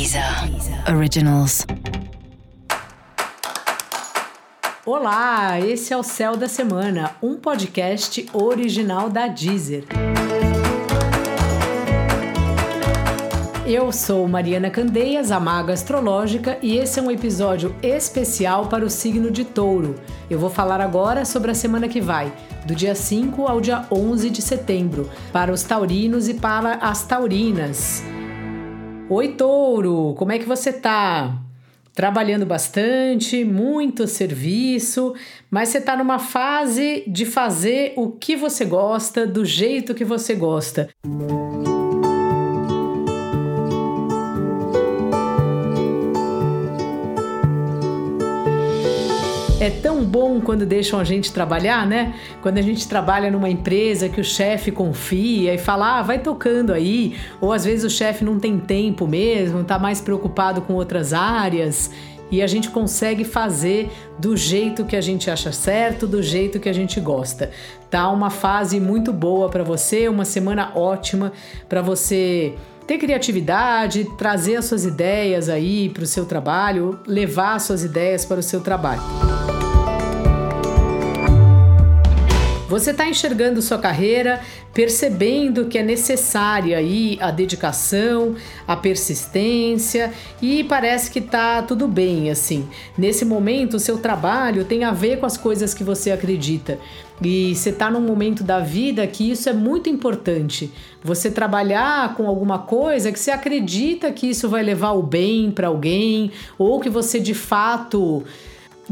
Deezer Originals. Olá, esse é o Céu da Semana, um podcast original da Deezer. Eu sou Mariana Candeias, a Maga Astrológica, e esse é um episódio especial para o signo de Touro. Eu vou falar agora sobre a semana que vai, do dia 5 ao dia 11 de setembro, para os taurinos e para as taurinas. Oi, Touro, como é que você tá? Trabalhando bastante, muito serviço, mas você está numa fase de fazer o que você gosta, do jeito que você gosta. É tão bom quando deixam a gente trabalhar, né? Quando a gente trabalha numa empresa que o chefe confia e fala, ah, vai tocando aí. Ou às vezes o chefe não tem tempo mesmo, tá mais preocupado com outras áreas e a gente consegue fazer do jeito que a gente acha certo, do jeito que a gente gosta. Tá uma fase muito boa para você, uma semana ótima para você ter criatividade, trazer as suas ideias aí para o seu trabalho, levar as suas ideias para o seu trabalho. Você está enxergando sua carreira, percebendo que é necessária aí a dedicação, a persistência e parece que está tudo bem assim. Nesse momento, o seu trabalho tem a ver com as coisas que você acredita. E você está num momento da vida que isso é muito importante. Você trabalhar com alguma coisa que você acredita que isso vai levar o bem para alguém, ou que você de fato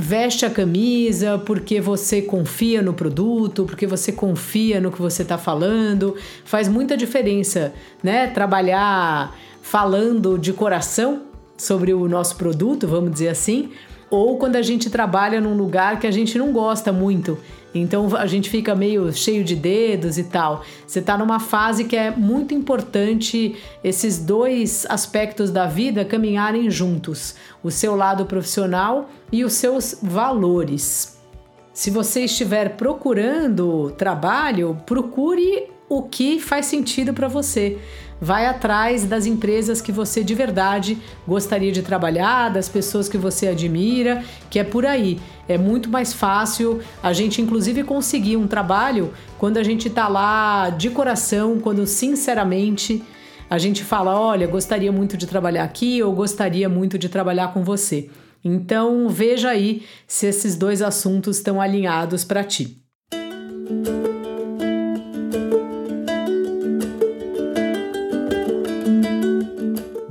veste a camisa porque você confia no produto, porque você confia no que você está falando. Faz muita diferença, né? Trabalhar falando de coração sobre o nosso produto, vamos dizer assim, ou quando a gente trabalha num lugar que a gente não gosta muito então a gente fica meio cheio de dedos e tal. Você está numa fase que é muito importante esses dois aspectos da vida caminharem juntos: o seu lado profissional e os seus valores. Se você estiver procurando trabalho, procure o que faz sentido para você. Vai atrás das empresas que você de verdade gostaria de trabalhar, das pessoas que você admira, que é por aí. É muito mais fácil a gente, inclusive, conseguir um trabalho quando a gente está lá de coração, quando sinceramente a gente fala: olha, gostaria muito de trabalhar aqui ou gostaria muito de trabalhar com você. Então veja aí se esses dois assuntos estão alinhados para ti.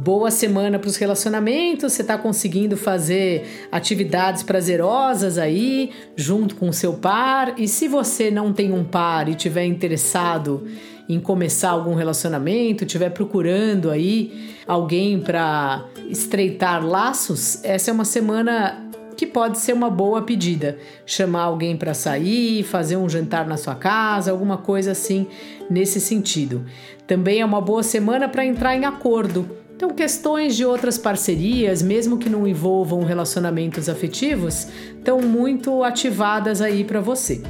Boa semana para os relacionamentos, você está conseguindo fazer atividades prazerosas aí, junto com o seu par. E se você não tem um par e tiver interessado em começar algum relacionamento, estiver procurando aí alguém para estreitar laços, essa é uma semana que pode ser uma boa pedida. Chamar alguém para sair, fazer um jantar na sua casa, alguma coisa assim nesse sentido. Também é uma boa semana para entrar em acordo então, questões de outras parcerias, mesmo que não envolvam relacionamentos afetivos, estão muito ativadas aí para você.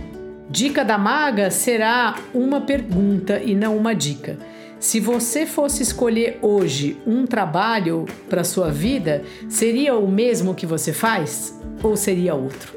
Dica da maga será uma pergunta e não uma dica. Se você fosse escolher hoje um trabalho para sua vida, seria o mesmo que você faz ou seria outro?